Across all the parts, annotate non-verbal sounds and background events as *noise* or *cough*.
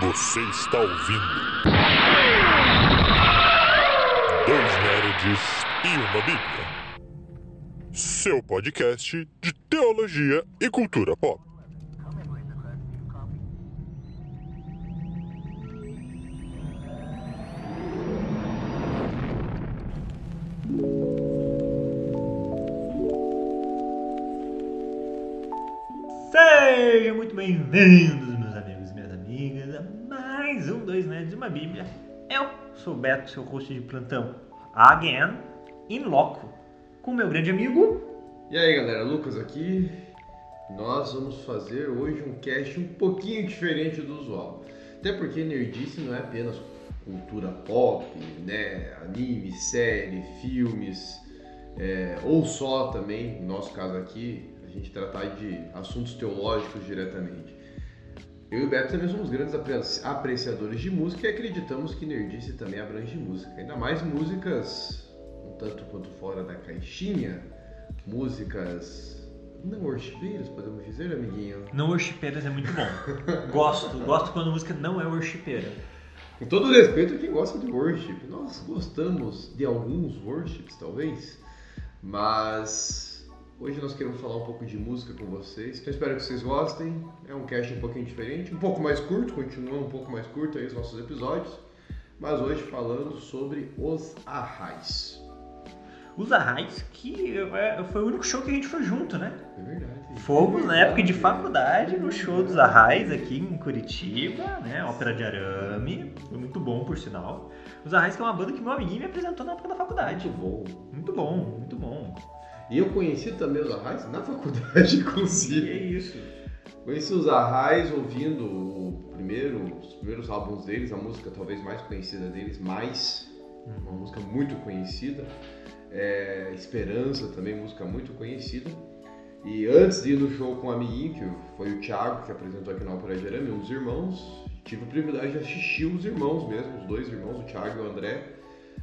Você está ouvindo. Dois Nerds e uma Bíblia. Seu podcast de teologia e cultura pop. Sejam muito bem-vindos, 2, né, de uma Bíblia. Eu sou Beto, seu host de plantão, again, in loco, com meu grande amigo. E aí galera, Lucas aqui. Nós vamos fazer hoje um cast um pouquinho diferente do usual. Até porque Nerdice não é apenas cultura pop, né, anime, série, filmes, é, ou só também, no nosso caso aqui, a gente tratar de assuntos teológicos diretamente. Eu e o Beto também somos grandes apreci- apreciadores de música e acreditamos que nerdice também abrange música. Ainda mais músicas um tanto quanto fora da caixinha, músicas não worshipeiras, podemos dizer, amiguinho? Não worshipeiras é muito bom. *laughs* Gosto, gosto quando a música não é worshipeira. Com todo respeito a quem gosta de worship, nós gostamos de alguns worships, talvez, mas hoje nós queremos falar um pouco de música com vocês. Então espero que vocês gostem. É um cast um pouquinho diferente, um pouco mais curto, continua um pouco mais curto aí os nossos episódios, mas hoje falando sobre os arrais. Os Arrais, que é, foi o único show que a gente foi junto, né? É verdade. Fomos É na época de verdade. faculdade no show dos Arrais aqui em Curitiba, né? Ópera de Arame. Foi muito bom, por sinal. Os Arrais que é uma banda que meu amiguinho me apresentou na época da faculdade. Muito bom. Muito bom, muito bom. E eu conheci também os arrais na faculdade, E *laughs* inclusive. é isso. Conheci os Arrais ouvindo o primeiro, os primeiros álbuns deles, a música talvez mais conhecida deles, Mais, uma música muito conhecida. É, Esperança também, música muito conhecida. E antes de ir no show com o amiguinho, que foi o Thiago que apresentou aqui na Ópera de Arame, dos irmãos, tive o privilégio de assistir os irmãos mesmo, os dois irmãos, o Thiago e o André,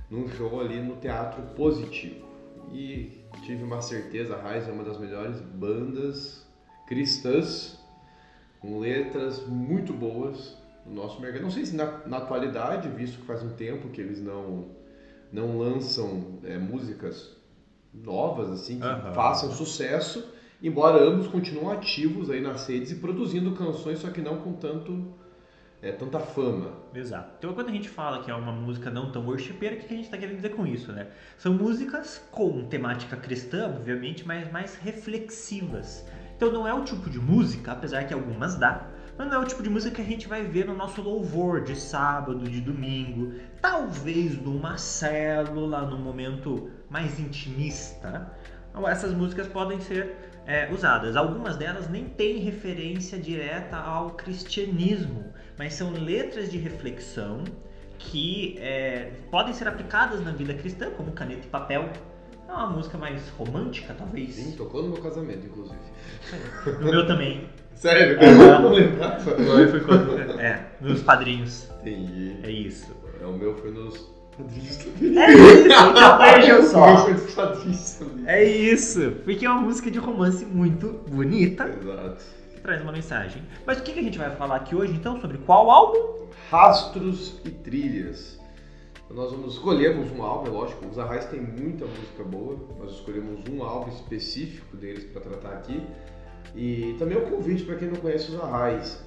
num show ali no Teatro Positivo. E tive uma certeza, a Raiz é uma das melhores bandas cristãs, com letras muito boas no nosso mercado. Não sei se na, na atualidade, visto que faz um tempo que eles não, não lançam é, músicas novas, assim, que Aham. façam sucesso, embora ambos continuam ativos aí nas redes e produzindo canções, só que não com tanto, é, tanta fama. Exato. Então quando a gente fala que é uma música não tão worshipeira, o que a gente está querendo dizer com isso, né? São músicas com temática cristã, obviamente, mas mais reflexivas. Então não é o tipo de música, apesar que algumas dá, mas não é o tipo de música que a gente vai ver no nosso louvor de sábado, de domingo, talvez numa célula, num momento mais intimista. Então, essas músicas podem ser é, usadas. Algumas delas nem têm referência direta ao cristianismo, mas são letras de reflexão que é, podem ser aplicadas na vida cristã, como caneta e papel. É uma música mais romântica, talvez. Sim, tocou no meu casamento, inclusive. No meu também. Sério? Aham. não lembrava? Foi, quando. É, nos padrinhos. Entendi. É isso. É, o meu foi nos. É isso, *laughs* então O só. É isso. Porque é uma música de romance muito bonita, Exato. que traz uma mensagem. Mas o que que a gente vai falar aqui hoje, então, sobre qual álbum? Rastros e trilhas. Nós vamos escolhemos um álbum, é lógico, os Arrais tem muita música boa, nós escolhemos um álbum específico deles para tratar aqui. E também um convite para quem não conhece os Arrais.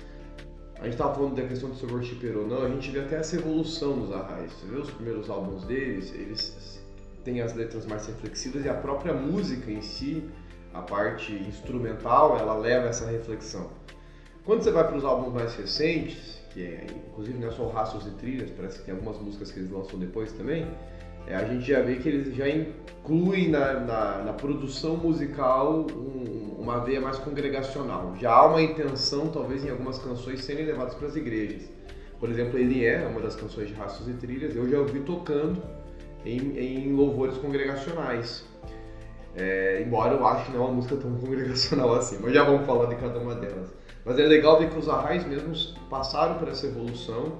A gente estava falando da questão de ser worshiper ou não, a gente vê até essa evolução dos Arrais. Você vê os primeiros álbuns deles, eles têm as letras mais reflexivas e a própria música em si, a parte instrumental, ela leva essa reflexão. Quando você vai para os álbuns mais recentes, que é, inclusive não é só o Rastros e Trilhas, parece que tem algumas músicas que eles lançam depois também, é, a gente já vê que eles já incluem na, na, na produção musical um- uma veia mais congregacional. Já há uma intenção, talvez, em algumas canções serem levadas para as igrejas. Por exemplo, Ele é uma das canções de Rastros e Trilhas, eu já ouvi tocando em, em louvores congregacionais. É, embora eu ache que não é uma música tão *laughs* congregacional assim, mas já vamos falar de cada uma delas. Mas é legal ver que os Arrais mesmos passaram por essa evolução.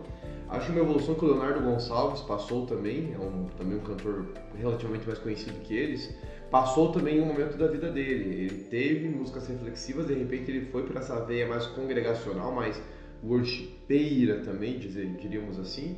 Acho uma evolução que o Leonardo Gonçalves passou também, é um, também um cantor relativamente mais conhecido que eles, passou também um momento da vida dele. Ele teve músicas reflexivas, de repente ele foi para essa veia mais congregacional, mais worshipeira também, dizer, diríamos assim,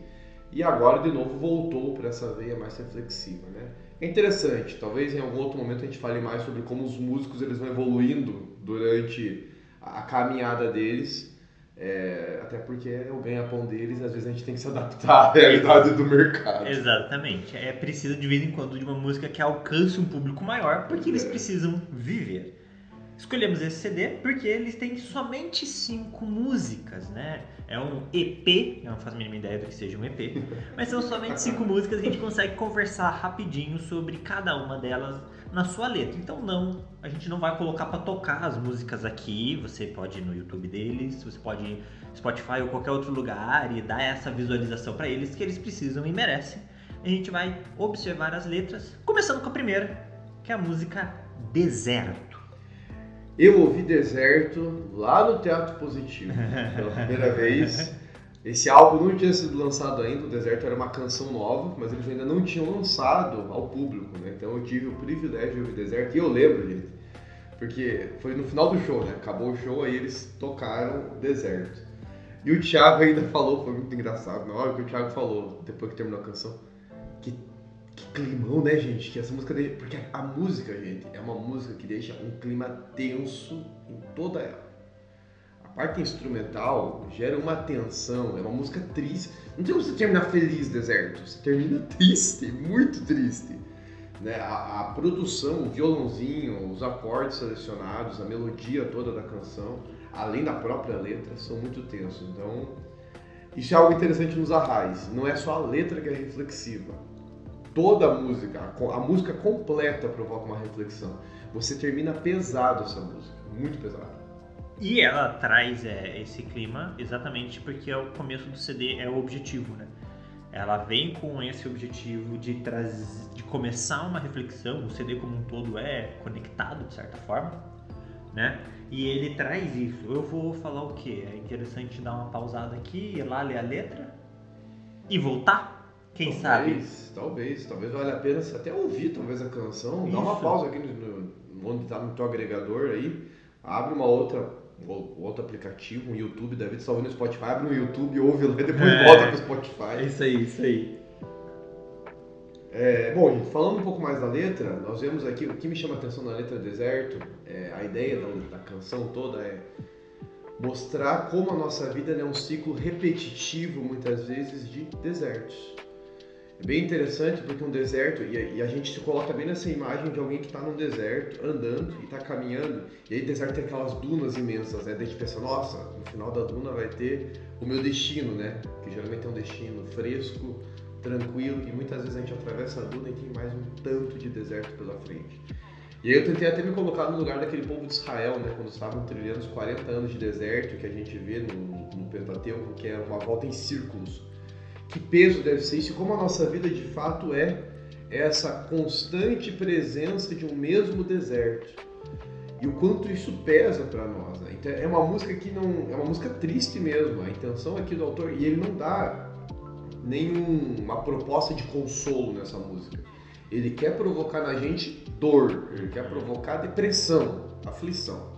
e agora de novo voltou para essa veia mais reflexiva, né? É interessante, talvez em algum outro momento a gente fale mais sobre como os músicos eles vão evoluindo durante a caminhada deles, é, até porque é o ganha-pão deles às vezes a gente tem que se adaptar à realidade do mercado. Exatamente. É preciso de vez em quando de uma música que alcance um público maior, porque eles É. precisam viver. Escolhemos esse CD porque eles têm somente cinco músicas, né? É um EP, eu não faço a mínima ideia do que seja um EP, mas são somente cinco músicas e a gente consegue conversar rapidinho sobre cada uma delas na sua letra. Então não, a gente não vai colocar para tocar as músicas aqui, você pode ir no YouTube deles, você pode ir Spotify ou qualquer outro lugar e dar essa visualização para eles que eles precisam e merecem. A gente vai observar as letras, começando com a primeira, que é a música Deserto. Eu ouvi Deserto lá no Teatro Positivo pela primeira *laughs* vez. Esse álbum não tinha sido lançado ainda, o Deserto era uma canção nova, mas eles ainda não tinham lançado ao público, né? Então eu tive o privilégio de ouvir Deserto e eu lembro, gente, porque foi no final do show, né? Acabou o show, aí eles tocaram Deserto. E o Thiago ainda falou, foi muito engraçado, na hora que o Thiago falou, depois que terminou a canção, que, que climão, né, gente? Que essa música, deixa- porque a música, gente, é uma música que deixa um clima tenso em toda ela. Parte instrumental gera uma tensão, é uma música triste. Não tem como você terminar feliz, Deserto. Você termina *laughs* triste, muito triste. Né? A, a produção, o violãozinho, os acordes selecionados, a melodia toda da canção, além da própria letra, são muito tensos. Então, isso é algo interessante nos arrais. Não é só a letra que é reflexiva. Toda a música, a, a música completa provoca uma reflexão. Você termina pesado essa música, muito pesado. E ela traz é, esse clima exatamente porque é o começo do CD, é o objetivo, né? Ela vem com esse objetivo de, traz, de começar uma reflexão, o CD como um todo é conectado de certa forma, né? E ele traz isso. Eu vou falar o que? É interessante dar uma pausada aqui, ir lá ler a letra e voltar? Quem sabe? talvez, Talvez, talvez valha a pena até ouvir talvez a canção, dá uma Isso. pausa aqui no, no- onde está no teu agregador aí, abre uma outra ou- outro aplicativo, um YouTube, David está ouvindo no Spotify, abre no YouTube, ouve lá e depois É. volta pro Spotify. isso aí, isso aí. É, bom, falando um pouco mais da letra, nós vemos aqui, o que me chama a atenção na letra Deserto, é, a ideia da, da canção toda é mostrar como a nossa vida né, é um ciclo repetitivo, muitas vezes, de desertos. É bem interessante porque um deserto, e a, gente se coloca bem nessa imagem de alguém que está num deserto, andando e está caminhando, e aí deserto tem aquelas dunas imensas, né? Daí a gente pensa, nossa, no final da duna vai ter o meu destino, né? Que geralmente é um destino fresco, tranquilo, e muitas vezes a gente atravessa a duna e tem mais um tanto de deserto pela frente. E aí eu tentei até me colocar no lugar daquele povo de Israel, né? Quando estavam trilhando os 40 anos de deserto que a gente vê no, no Pentateuco, que é uma volta em círculos. Que peso deve ser isso e como a nossa vida de fato é essa constante presença de um mesmo deserto. E o quanto isso pesa para nós, né? Então é uma música que não é uma música triste mesmo. A intenção aqui do autor e ele não dá nenhuma proposta de consolo nessa música. Ele quer provocar na gente dor, ele quer provocar depressão, aflição.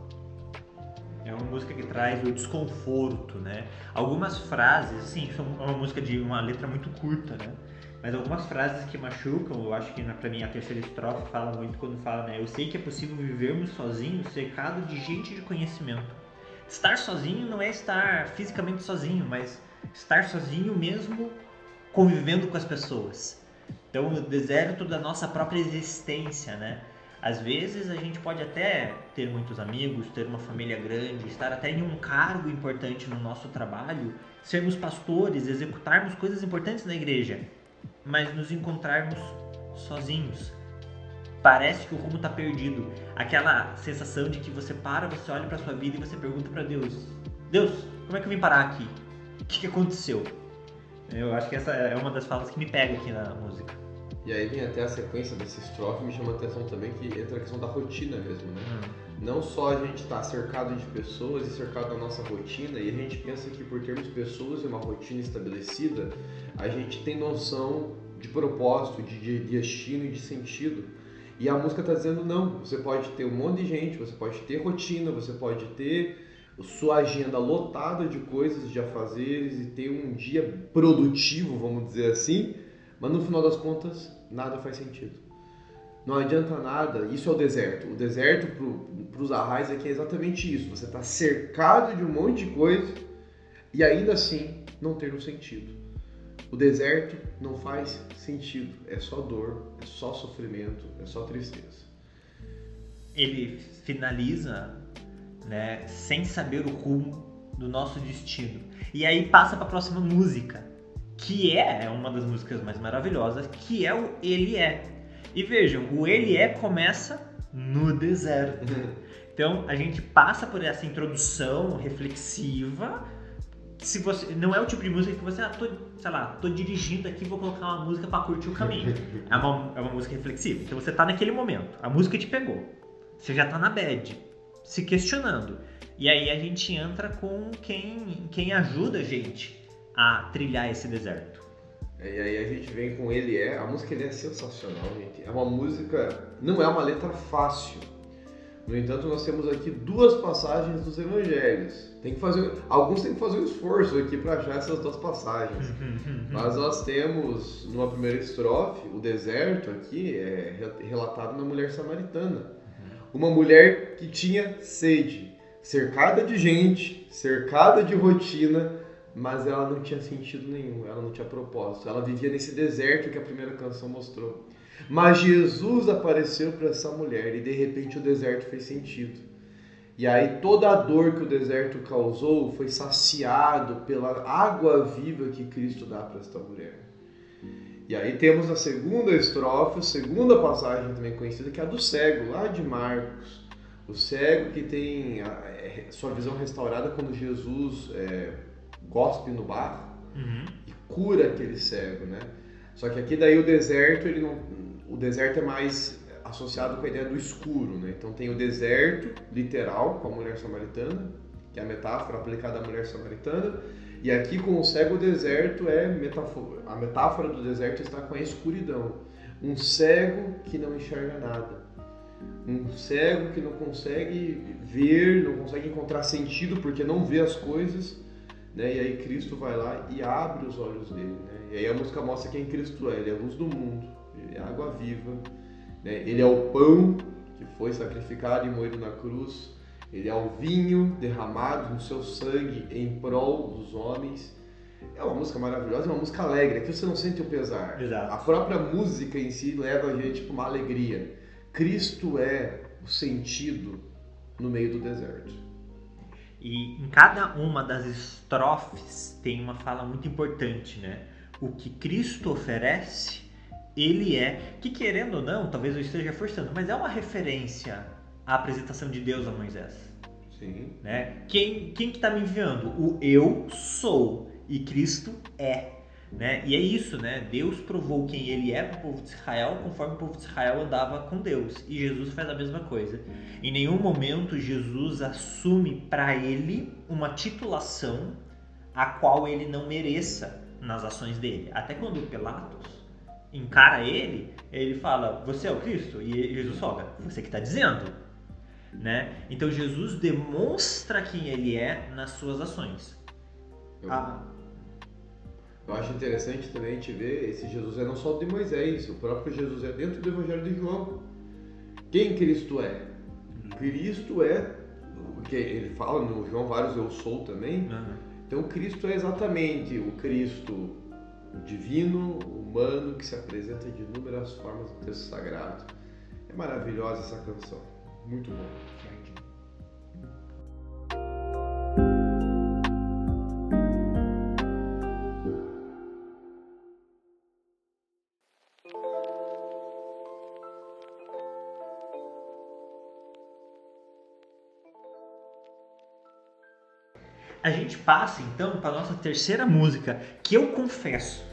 É uma música que traz o desconforto, né? Algumas frases, sim, é uma música de uma letra muito curta, né? Mas algumas frases que machucam, eu acho que pra mim a terceira estrofe fala muito quando fala, né? Eu sei que é possível vivermos sozinhos, cercado de gente de conhecimento. Estar sozinho não é estar fisicamente sozinho, mas estar sozinho mesmo convivendo com as pessoas. Então, o deserto da nossa própria existência, né? Às vezes a gente pode até ter muitos amigos, ter uma família grande, estar até em um cargo importante no nosso trabalho, sermos pastores, executarmos coisas importantes na igreja, mas nos encontrarmos sozinhos. Parece que o rumo está perdido. Aquela sensação de que você para, você olha para sua vida e você pergunta para Deus: Deus, como é que eu vim parar aqui? O que, que aconteceu? Eu acho que essa é uma das falas que me pega aqui na música. E aí vem até a sequência dessa estrofe, me chama a atenção também que entra a questão da rotina mesmo, né? Não só a gente está cercado de pessoas e cercado da nossa rotina, e a gente pensa que por termos pessoas e uma rotina estabelecida, a gente tem noção de propósito, de, de destino e de sentido. E a música está dizendo não, você pode ter um monte de gente, você pode ter rotina, você pode ter sua agenda lotada de coisas, de afazeres e ter um dia produtivo, vamos dizer assim, mas no final das contas nada faz sentido. Não adianta nada, isso é o deserto. O deserto para os arrais aqui é exatamente isso. Você está cercado de um monte de coisa e ainda assim não ter um sentido. O deserto não faz sentido, é só dor, é só sofrimento, é só tristeza. Ele finaliza né, sem saber o rumo do nosso destino. E aí passa para a próxima música, que é uma das músicas mais maravilhosas, que é o Ele É. E vejam, o Ele É começa no deserto. *laughs* Então a gente passa por essa introdução reflexiva. Se você não é o tipo de música que você, ah, tô, sei lá, tô dirigindo aqui, vou colocar uma música para curtir o caminho. *laughs* É uma, é uma música reflexiva. Então você tá naquele momento, a música te pegou. Você já tá na bad se questionando. E aí a gente entra com quem, quem ajuda a gente a trilhar esse deserto. E aí a gente vem com Ele É, a música ele é sensacional, gente. É uma música, não é uma letra fácil. No entanto, nós temos aqui duas passagens dos evangelhos. Tem que fazer, alguns têm que fazer um esforço aqui para achar essas duas passagens. Mas nós temos, numa primeira estrofe, o deserto aqui é relatado na mulher samaritana uma mulher que tinha sede, cercada de gente, cercada de rotina, mas ela não tinha sentido nenhum, ela não tinha propósito. Ela vivia nesse deserto que a primeira canção mostrou. Mas Jesus apareceu para essa mulher e de repente o deserto fez sentido. E aí toda a dor que o deserto causou foi saciado pela água viva que Cristo dá para esta mulher. E aí temos a segunda estrofe, a segunda passagem também conhecida, que é a do cego, lá de Marcos. O cego que tem a, é, sua visão restaurada quando Jesus é, gospe no barro uhum. e cura aquele cego, né? Só que aqui daí o deserto, ele não, o deserto é mais associado com a ideia do escuro, né? Então tem o deserto literal com a mulher samaritana, que é a metáfora aplicada à mulher samaritana, e aqui com o cego deserto é metáfora, a metáfora do deserto está com a escuridão. Um cego que não enxerga nada. Um cego que não consegue ver, não consegue encontrar sentido porque não vê as coisas. Né? E aí Cristo vai lá e abre os olhos dele. Né? E aí a música mostra quem Cristo é. Ele é a luz do mundo, ele é a água viva, né? ele é o pão que foi sacrificado e moído na cruz ele é o vinho derramado no seu sangue em prol dos homens. É uma música maravilhosa, é uma música alegre. Aqui você não sente o pesar. Exato. A própria música em si leva a gente para uma alegria. Cristo é o sentido no meio do deserto. E em cada uma das estrofes tem uma fala muito importante, né? O que Cristo oferece, ele é, que querendo ou não, talvez eu esteja forçando, mas é uma referência a apresentação de Deus a Moisés. Sim. Né? Quem, quem que está me enviando? O eu sou e Cristo é. Né? E é isso, né? Deus provou quem ele é para o povo de Israel conforme o povo de Israel andava com Deus. E Jesus faz a mesma coisa. Em nenhum momento Jesus assume para ele uma titulação a qual ele não mereça nas ações dele. Até quando Pilatos encara ele, ele fala: Você é o Cristo? E Jesus fala: Você que está dizendo né? Então Jesus demonstra quem ele é nas suas ações. Eu, ah. Eu acho interessante também a gente ver esse Jesus é não só de Moisés, o próprio Jesus é dentro do Evangelho de João. Quem Cristo é? Cristo é, que ele fala no João vários eu sou também. Uhum. Então Cristo é exatamente o Cristo divino, humano, que se apresenta de inúmeras formas no texto sagrado. É maravilhosa essa canção. Muito bom. Passa então para nossa terceira música, que eu confesso,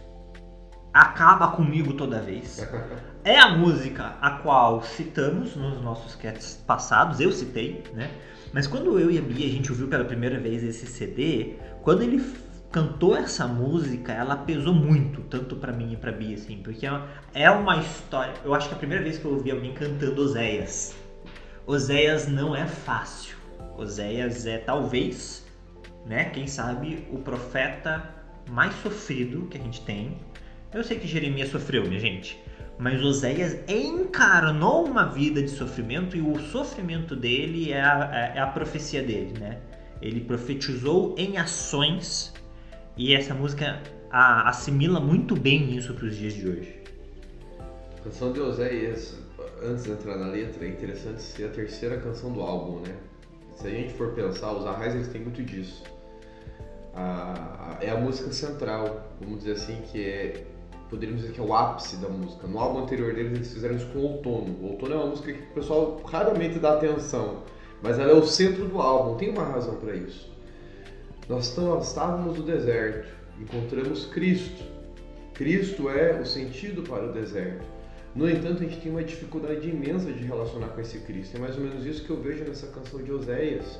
acaba comigo toda vez. *laughs* É a música a qual citamos nos nossos cats passados, eu citei, né? Mas quando eu e a Bia a gente ouviu pela primeira vez esse CD, quando ele cantou essa música, ela pesou muito, tanto para mim e para Bia, assim, porque é uma história. Eu acho que é a primeira vez que eu ouvi alguém cantando Oséias. Oséias não é fácil. Oséias é talvez, né, quem sabe, o profeta mais sofrido que a gente tem. Eu sei que Jeremias sofreu, minha gente, mas Oséias encarnou uma vida de sofrimento e o sofrimento dele é a, é a profecia dele, né? Ele profetizou em ações e essa música a, assimila muito bem isso para os dias de hoje. A canção de Oséias, antes de entrar na letra, é interessante ser a terceira canção do álbum, né? Se a gente for pensar, os Arrais eles têm muito disso. A, a, é a música central, vamos dizer assim, que é poderíamos dizer que é o ápice da música. No álbum anterior deles eles fizeram isso com o Outono. O Outono é uma música que o pessoal raramente dá atenção, mas ela é o centro do álbum. Tem uma razão para isso. Nós estávamos no deserto, encontramos Cristo. Cristo é o sentido para o deserto. No entanto, a gente tem uma dificuldade imensa de relacionar com esse Cristo. É mais ou menos isso que eu vejo nessa canção de Oséias.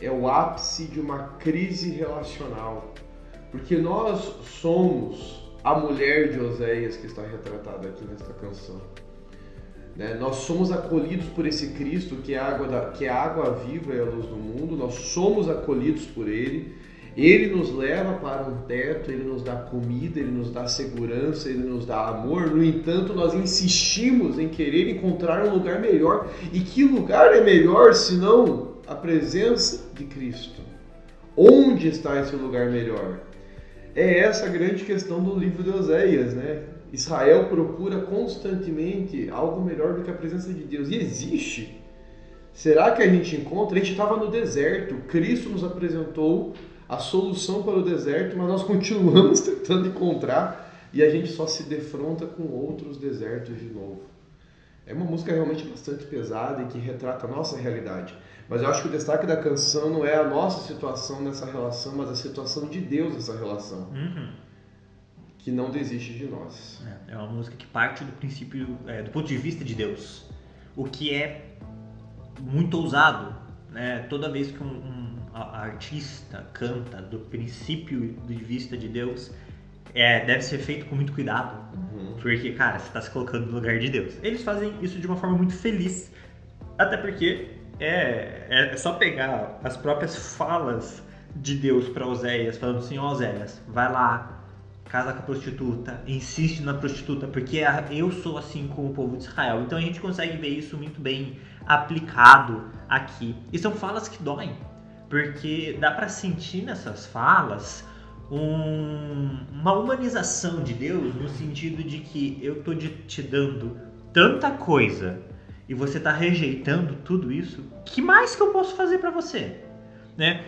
É o ápice de uma crise relacional. Porque nós somos a mulher de Oséias que está retratada aqui nesta canção. Né? Nós somos acolhidos por esse Cristo que é, água da, que é água viva e a luz do mundo, nós somos acolhidos por Ele ele nos leva para um teto, ele nos dá comida, ele nos dá segurança, ele nos dá amor. No entanto, nós insistimos em querer encontrar um lugar melhor. E que lugar é melhor senão a presença de Cristo? Onde está esse lugar melhor? É essa a grande questão do livro de Oséias, né? Israel procura constantemente algo melhor do que a presença de Deus. E existe. Será que a gente encontra? A gente estava no deserto. Cristo nos apresentou a solução para o deserto, mas nós continuamos *laughs* tentando encontrar e a gente só se defronta com outros desertos de novo. É uma música realmente bastante pesada e que retrata a nossa realidade. Mas eu acho que o destaque da canção não é a nossa situação nessa relação, mas a situação de Deus nessa relação. Uhum. Que não desiste de nós. É, é uma música que parte do princípio, é, do ponto de vista de Deus. O que é muito ousado. Né? Toda vez que um, um artista canta do princípio de vista de Deus, é, deve ser feito com muito cuidado. Uhum. Porque, cara, você está se colocando no lugar de Deus. Eles fazem isso de uma forma muito feliz. Até porque é, é, é só pegar as próprias falas de Deus para Oséias, falando assim: Ó, Oséias, vai lá, casa com a prostituta, insiste na prostituta, porque eu sou assim com o povo de Israel. Então a gente consegue ver isso muito bem aplicado aqui. E são falas que doem porque dá para sentir nessas falas um, uma humanização de Deus no sentido de que eu tô te dando tanta coisa e você tá rejeitando tudo isso, que mais que eu posso fazer para você, né?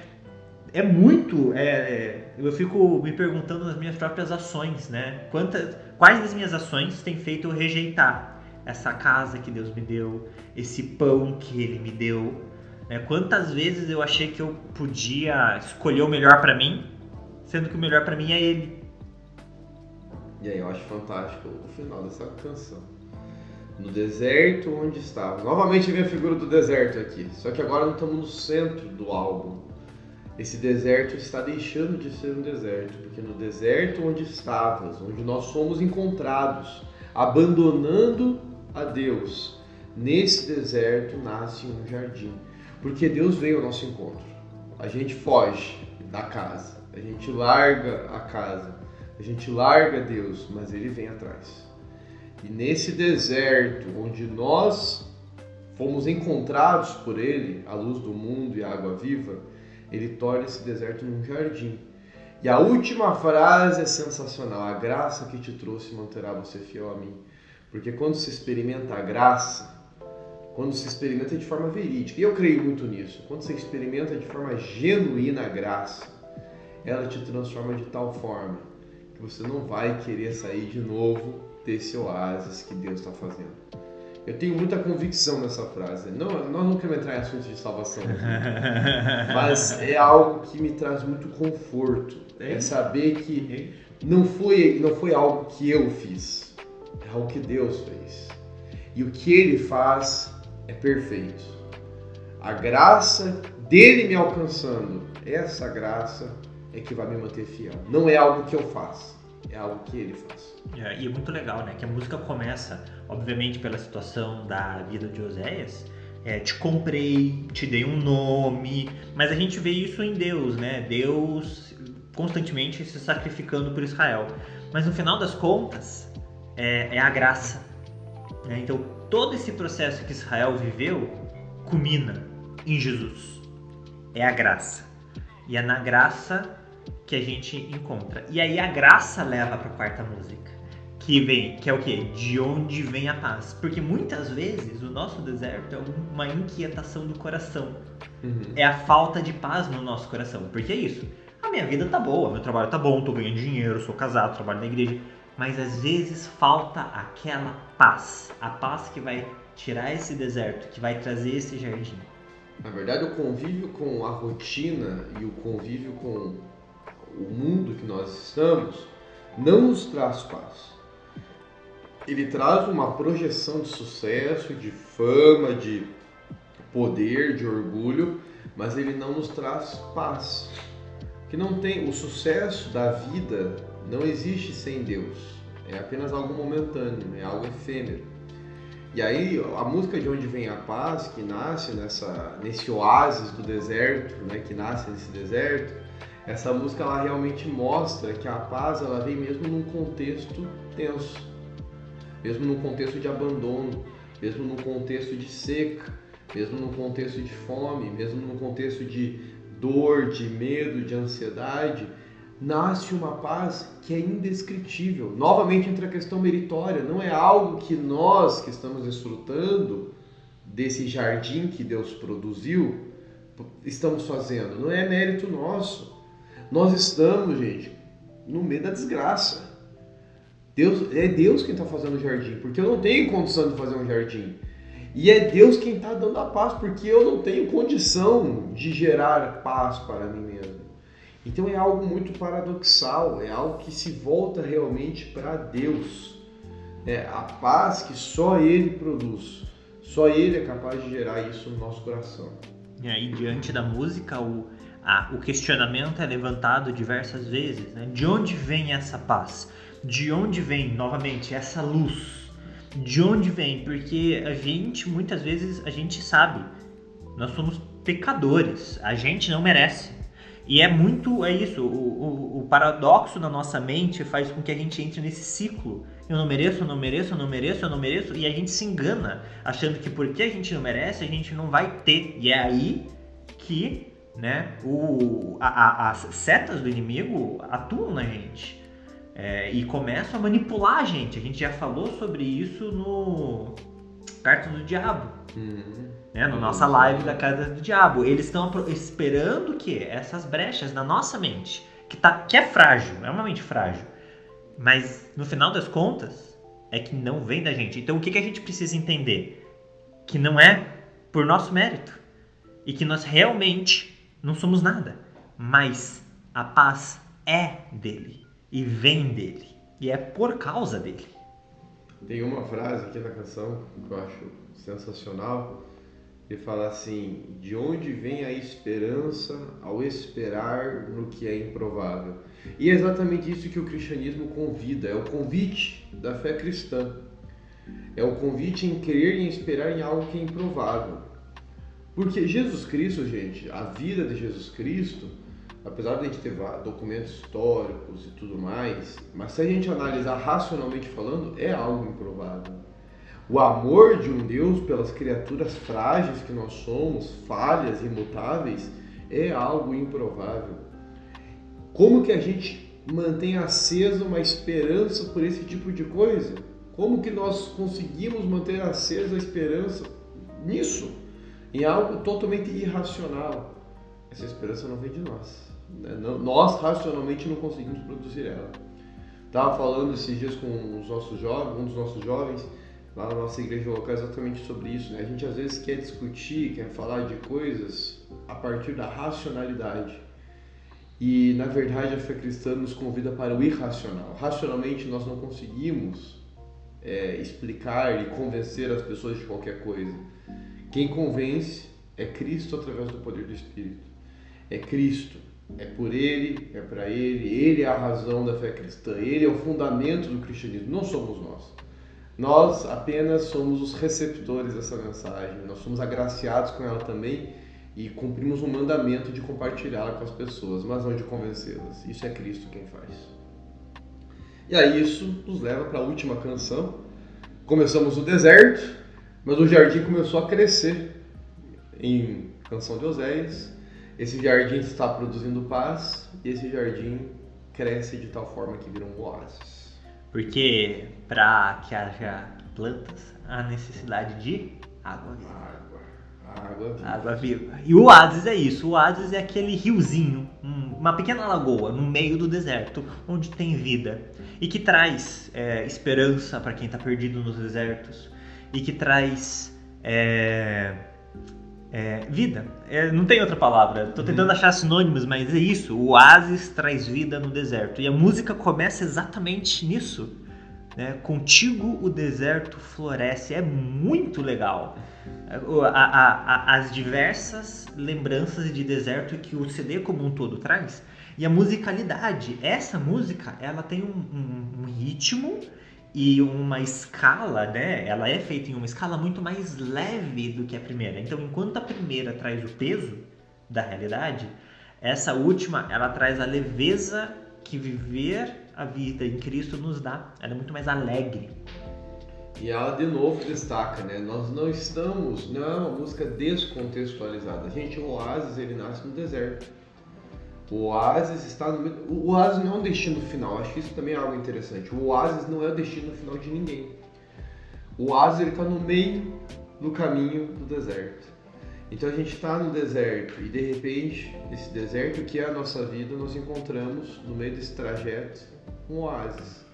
É muito, é, é, eu fico me perguntando nas minhas próprias ações, né? Quantas, quais das minhas ações têm feito eu rejeitar essa casa que Deus me deu, esse pão que Ele me deu, né? Quantas vezes eu achei que eu podia escolher o melhor para mim, sendo que o melhor para mim é ele. E aí eu acho fantástico o final dessa canção. No deserto onde estava. Novamente vem a figura do deserto aqui. Só que agora não estamos no centro do álbum. Esse deserto está deixando de ser um deserto, porque no deserto onde estavas, onde nós somos encontrados, abandonando a Deus, nesse deserto nasce um jardim. Porque Deus veio ao nosso encontro. A gente foge da casa, a gente larga a casa, a gente larga Deus, mas Ele vem atrás. E nesse deserto, onde nós fomos encontrados por Ele, a luz do mundo e a água viva, Ele torna esse deserto num jardim. E a última frase é sensacional: a graça que te trouxe manterá você fiel a mim. Porque quando se experimenta a graça, quando se experimenta de forma verídica. E eu creio muito nisso. Quando você experimenta de forma genuína a graça, ela te transforma de tal forma que você não vai querer sair de novo desse oásis que Deus está fazendo. Eu tenho muita convicção nessa frase. Não, nós não queremos entrar em assuntos de salvação, *laughs* mas é algo que me traz muito conforto. É saber que não foi, não foi algo que eu fiz, é algo que Deus fez. E o que Ele faz é perfeito. A graça dele me alcançando, essa graça é que vai me manter fiel. Não é algo que eu faço, é algo que ele faz. É, e é muito legal, né? Que a música começa, obviamente, pela situação da vida de Oséias, é, te comprei, te dei um nome, mas a gente vê isso em Deus, né? Deus constantemente se sacrificando por Israel. Mas no final das contas, é, é a graça. Né? Então, todo esse processo que Israel viveu culmina em Jesus. É a graça. E é na graça que a gente encontra. E aí a graça leva para a quarta música, que vem, que é o quê? De onde vem a paz? Porque muitas vezes o nosso deserto é uma inquietação do coração. Uhum. É a falta de paz no nosso coração. Porque é isso. A minha vida tá boa, meu trabalho tá bom, tô ganhando dinheiro, sou casado, trabalho na igreja, mas às vezes falta aquela paz, a paz que vai tirar esse deserto, que vai trazer esse jardim. Na verdade, o convívio com a rotina e o convívio com o mundo que nós estamos não nos traz paz. Ele traz uma projeção de sucesso, de fama, de poder, de orgulho, mas ele não nos traz paz. Que não tem o sucesso da vida não existe sem Deus. É apenas algo momentâneo, é algo efêmero. E aí a música de onde vem a paz, que nasce nessa nesse oásis do deserto, né, que nasce nesse deserto, essa música ela realmente mostra que a paz ela vem mesmo num contexto tenso, mesmo num contexto de abandono, mesmo num contexto de seca, mesmo num contexto de fome, mesmo num contexto de dor, de medo, de ansiedade, nasce uma paz que é indescritível. Novamente entra a questão meritória, não é algo que nós que estamos desfrutando desse jardim que Deus produziu estamos fazendo, não é mérito nosso. Nós estamos, gente, no meio da desgraça. Deus, é Deus quem está fazendo o jardim, porque eu não tenho condição de fazer um jardim. E é Deus quem está dando a paz, porque eu não tenho condição de gerar paz para mim mesmo. Então é algo muito paradoxal, é algo que se volta realmente para Deus. É a paz que só Ele produz, só Ele é capaz de gerar isso no nosso coração. E aí, diante da música, o, ah, o questionamento é levantado diversas vezes, né? De onde vem essa paz? De onde vem, novamente, essa luz? De onde vem? Porque a gente, muitas vezes, a gente sabe, nós somos pecadores, a gente não merece. E é muito, é isso, o, o, o paradoxo na nossa mente faz com que a gente entre nesse ciclo. Eu não mereço, eu não mereço, eu não mereço, eu não mereço, e a gente se engana, achando que porque a gente não merece, a gente não vai ter. E é aí que né? O, a, a, as setas do inimigo atuam na gente é, e começam a manipular a gente. A gente já falou sobre isso no Carta do Diabo, uhum. Né? Na nossa live da Carta do Diabo. Eles estão esperando que essas brechas na nossa mente, que, tá, que é frágil, é uma mente frágil, mas no final das contas é que não vem da gente. Então o que, que a gente precisa entender? Que não é por nosso mérito e que nós realmente não somos nada, mas a paz é dele e vem dele e é por causa dele. Tem uma frase aqui na canção que eu acho sensacional, que fala assim: "De onde vem a esperança ao esperar no que é improvável?" E é exatamente isso que o cristianismo convida, é o convite da fé cristã. É o convite em crer e em esperar em algo que é improvável. Porque Jesus Cristo, gente, a vida de Jesus Cristo, apesar de a gente ter documentos históricos e tudo mais, mas se a gente analisar racionalmente falando, é algo improvável. O amor de um Deus pelas criaturas frágeis que nós somos, falhas, imutáveis, é algo improvável. Como que a gente mantém acesa uma esperança por esse tipo de coisa? Como que nós conseguimos manter acesa a esperança nisso? em algo totalmente irracional. Essa esperança não vem de nós. Né? Nós racionalmente não conseguimos produzir ela. Estava falando esses dias com os nossos jovens, um dos nossos jovens lá na nossa igreja local exatamente sobre isso. Né? A gente às vezes quer discutir, quer falar de coisas a partir da racionalidade. E na verdade a fé cristã nos convida para o irracional. Racionalmente nós não conseguimos é, explicar e convencer as pessoas de qualquer coisa. Quem convence é Cristo através do poder do Espírito. É Cristo. É por Ele, é para Ele. Ele é a razão da fé cristã. Ele é o fundamento do cristianismo. Não somos nós. Nós apenas somos os receptores dessa mensagem, nós somos agraciados com ela também e cumprimos um mandamento de compartilhá-la com as pessoas, mas não de convencê-las. Isso é Cristo quem faz. E aí isso nos leva para a última canção. Começamos no deserto, mas o jardim começou a crescer. Em Canção de Oséias, esse jardim está produzindo paz e esse jardim cresce de tal forma que vira um oásis. Porque para que haja plantas, há necessidade de água viva. Água, água viva. Água viva. E o oásis é isso. O oásis é aquele riozinho, um- uma pequena lagoa no meio do deserto, onde tem vida e que traz é, esperança para quem está perdido nos desertos e que traz é, é, vida. É, não tem outra palavra. Tô tentando achar sinônimos, mas é isso. O oásis traz vida no deserto. E a música começa exatamente nisso. Né? Contigo o deserto floresce. É muito legal. O- a- a- a- as diversas lembranças de deserto que o CD como um todo traz. E a musicalidade. Essa música, ela tem um, um- um ritmo e uma escala, né? Ela é feita em uma escala muito mais leve do que a primeira. Então, enquanto a primeira traz o peso da realidade, essa última ela traz a leveza que viver a vida em Cristo nos dá. Ela é muito mais alegre. E ela de novo destaca, né? Nós não estamos, não é uma música descontextualizada. Gente, o oásis ele nasce no deserto. O oásis está no o oásis não é um destino final. Acho que isso também é algo interessante. O oásis não é o destino final de ninguém. O oásis ele está no meio do caminho do deserto. Então a gente está no deserto e de repente esse deserto que é a nossa vida nós encontramos no meio desse trajeto um oásis.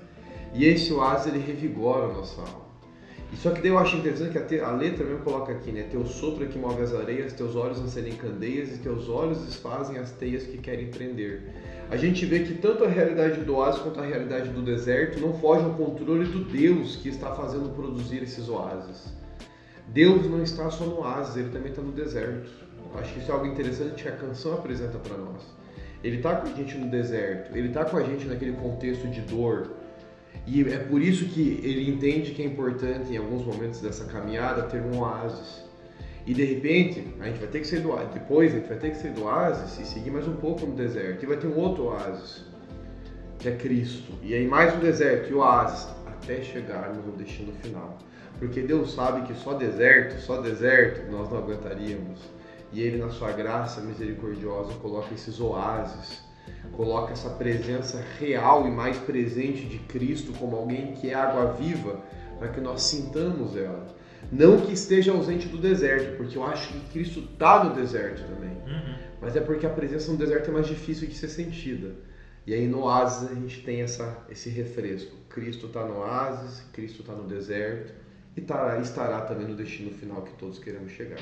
E esse oásis ele revigora a nossa alma. E só que daí eu acho interessante que a, te- a letra mesmo coloca aqui, né? Teu sopro que move as areias, teus olhos acendem candeias e teus olhos desfazem as teias que querem prender. A gente vê que tanto a realidade do oásis quanto a realidade do deserto não foge ao controle do Deus que está fazendo produzir esses oásis. Deus não está só no oásis, ele também está no deserto. Acho que isso é algo interessante que a canção apresenta para nós. Ele está com a gente no deserto, ele está com a gente naquele contexto de dor, e é por isso que ele entende que é importante, em alguns momentos dessa caminhada, ter um oásis. E de repente, a gente vai ter que sair do oásis. Depois, a gente vai ter que sair do oásis e seguir mais um pouco no deserto. E vai ter um outro oásis, que é Cristo. E aí, mais um deserto e o oásis, até chegarmos no destino final. Porque Deus sabe que só deserto, só deserto, nós não aguentaríamos. E Ele, na sua graça misericordiosa, coloca esses oásis coloca essa presença real e mais presente de Cristo como alguém que é água viva, para que nós sintamos ela. Não que esteja ausente do deserto, porque eu acho que Cristo está no deserto também, Uhum. mas é porque a presença no deserto é mais difícil de ser sentida. E aí no oásis a gente tem essa, esse refresco. Cristo está no oásis, Cristo está no deserto e tá, estará também no destino final que todos queremos chegar.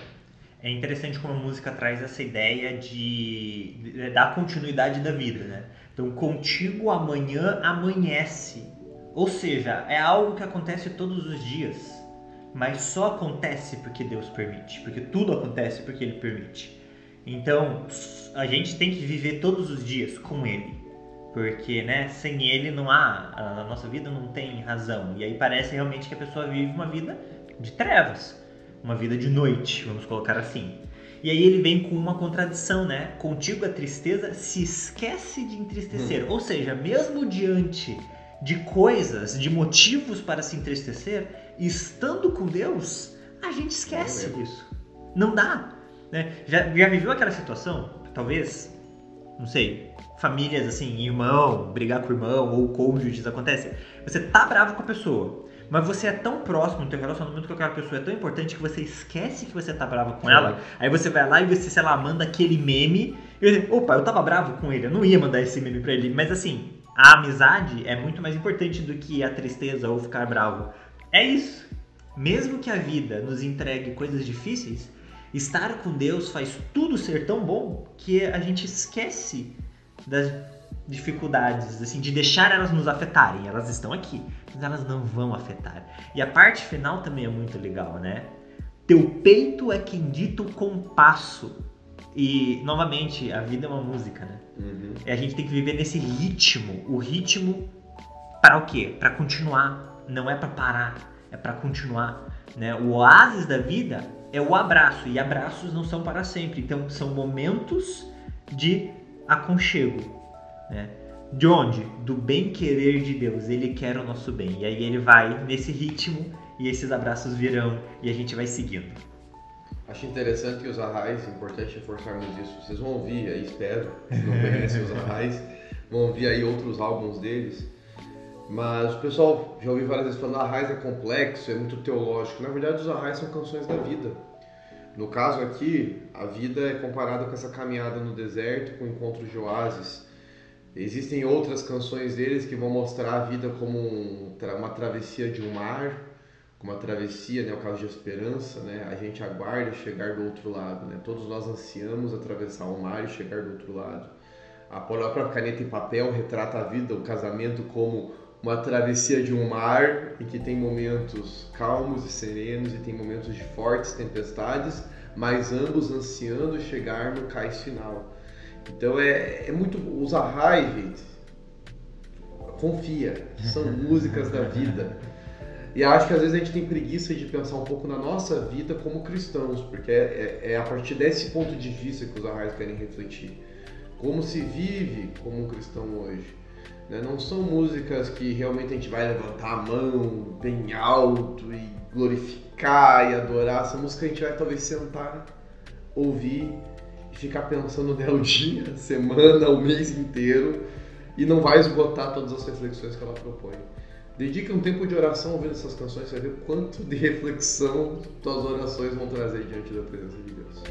É interessante como a música traz essa ideia de, de dar continuidade da vida, né? Então, contigo amanhã amanhece. Ou seja, é algo que acontece todos os dias, mas só acontece porque Deus permite, porque tudo acontece porque Ele permite. Então, a gente tem que viver todos os dias com Ele, porque, né, sem Ele não há, a nossa vida não tem razão. E aí parece realmente que a pessoa vive uma vida de trevas uma vida de noite, vamos colocar assim. E aí ele vem com uma contradição, né? Contigo a tristeza se esquece de entristecer. Ou seja, mesmo diante de coisas, de motivos para se entristecer, estando com Deus, a gente esquece Não é. disso. Não dá. Né? Já, já viveu aquela situação? Talvez, não sei, famílias assim, irmão, brigar com o irmão ou cônjuges, acontece. Você tá bravo com a pessoa, mas você é tão próximo, o teu relacionamento com aquela pessoa é tão importante que você esquece que você tá bravo com ela. Aí você vai lá e você, sei lá, manda aquele meme. E você, opa, eu tava bravo com ele, eu não ia mandar esse meme pra ele. Mas assim, a amizade é muito mais importante do que a tristeza ou ficar bravo. É isso. Mesmo que a vida nos entregue coisas difíceis, estar com Deus faz tudo ser tão bom que a gente esquece das dificuldades, assim, de deixar elas nos afetarem. Elas estão aqui, mas elas não vão afetar. E a parte final também é muito legal, né? Teu peito é quem dita o compasso. E, novamente, a vida é uma música, né? Uhum. E a gente tem que viver nesse ritmo. O ritmo para o quê? Para continuar, não é para parar. é para continuar. Né? O oásis da vida é o abraço, e abraços não são para sempre, então são momentos de aconchego. Né? De onde? Do bem querer de Deus. Ele quer o nosso bem. E aí ele vai nesse ritmo e esses abraços virão e a gente vai seguindo. Acho interessante que os arrais, importante reforçarmos isso. Vocês vão ouvir aí, espero, que não conhecem os *laughs* arrais, vão ouvir aí outros álbuns deles. Mas o pessoal já ouvi várias vezes falando arrais é complexo, é muito teológico. Na verdade, os arrais são canções da vida. No caso aqui, a vida é comparada com essa caminhada no deserto, com encontros de oásis. Existem outras canções deles que vão mostrar a vida como um, uma travessia de um mar, como uma travessia, né, o caso de esperança, né? A gente aguarda chegar do outro lado, né? Todos nós ansiamos atravessar o mar e chegar do outro lado. A própria caneta e papel retrata a vida, o casamento como uma travessia de um mar em que tem momentos calmos e serenos e tem momentos de fortes tempestades, mas ambos ansiando chegar no cais final. Então é, é muito. Os arrais, gente, confia, são *laughs* músicas da vida. E acho que às vezes a gente tem preguiça de pensar um pouco na nossa vida como cristãos, porque é, é, é a partir desse ponto de vista que os arrais querem refletir. Como se vive como um cristão hoje. Né? Não são músicas que realmente a gente vai levantar a mão bem alto e glorificar e adorar. São músicas que a gente vai talvez sentar, ouvir ficar pensando nela o dia, a *laughs* semana, o mês inteiro e não vai esgotar todas as reflexões que ela propõe. Dedique um tempo de oração ouvindo essas canções, você vai ver quanto de reflexão tuas orações vão trazer diante da presença de Deus.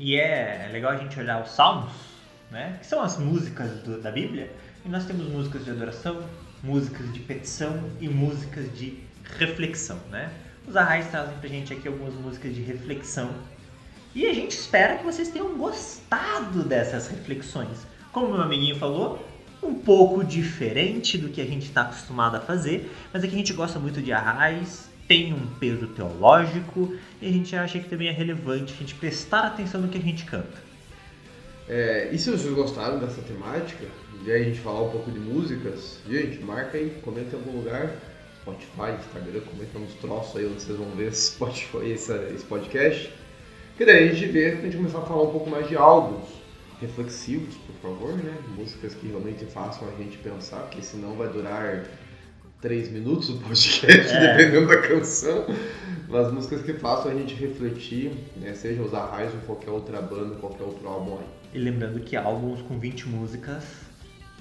E é legal a gente olhar os salmos, né? que são as músicas do, da Bíblia, e nós temos músicas de adoração, músicas de petição e músicas de reflexão. Né? Os arrais trazem pra gente aqui algumas músicas de reflexão e a gente espera que vocês tenham gostado dessas reflexões. Como meu amiguinho falou, um pouco diferente do que a gente está acostumado a fazer, mas aqui a gente gosta muito de arrais, tem um peso teológico e a gente acha que também é relevante a gente prestar atenção no que a gente canta. É, e se vocês gostaram dessa temática, de a gente falar um pouco de músicas, gente, marca aí, comenta em algum lugar, Spotify, Instagram, comenta uns troços aí onde vocês vão ver esse, Spotify, esse, esse podcast. Que daí a gente vê, a gente começar a falar um pouco mais de álbuns reflexivos, por favor, né? Músicas que realmente façam a gente pensar, porque senão vai durar três minutos o podcast, *laughs* é. dependendo da canção. Mas músicas que façam a gente refletir, né? seja os Arrais ou qualquer outra banda, qualquer outro álbum aí. E lembrando que álbuns com 20 músicas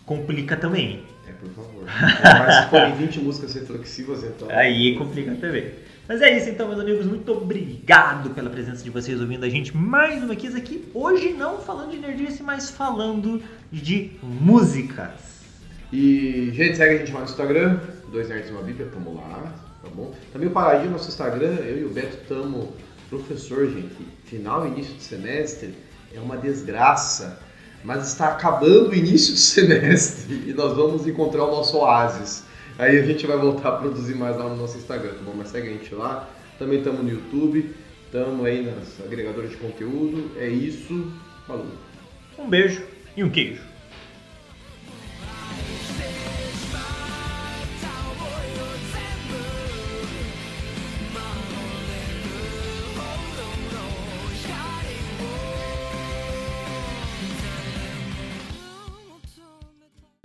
complica também. É, por favor. Mas se forem 20 músicas reflexivas, então. Aí complica também. Mas é isso então, meus amigos. Muito obrigado pela presença de vocês ouvindo a gente mais uma vez aqui. Hoje não falando de Nerdice, mas falando de músicas. E, gente, segue a gente lá no Instagram, dois nerds e uma bíblia, tamo lá, tá bom? Também o Paradinho, nosso Instagram, eu e o Beto tamo professor, gente. Final e início de semestre é uma desgraça, mas está acabando o início do *laughs* semestre e nós vamos encontrar o nosso oásis. Aí a gente vai voltar a produzir mais lá no nosso Instagram, tá bom? Mas segue a gente lá. Também estamos no YouTube, estamos aí nas agregadoras de conteúdo. É isso. Falou. Um beijo e um queijo.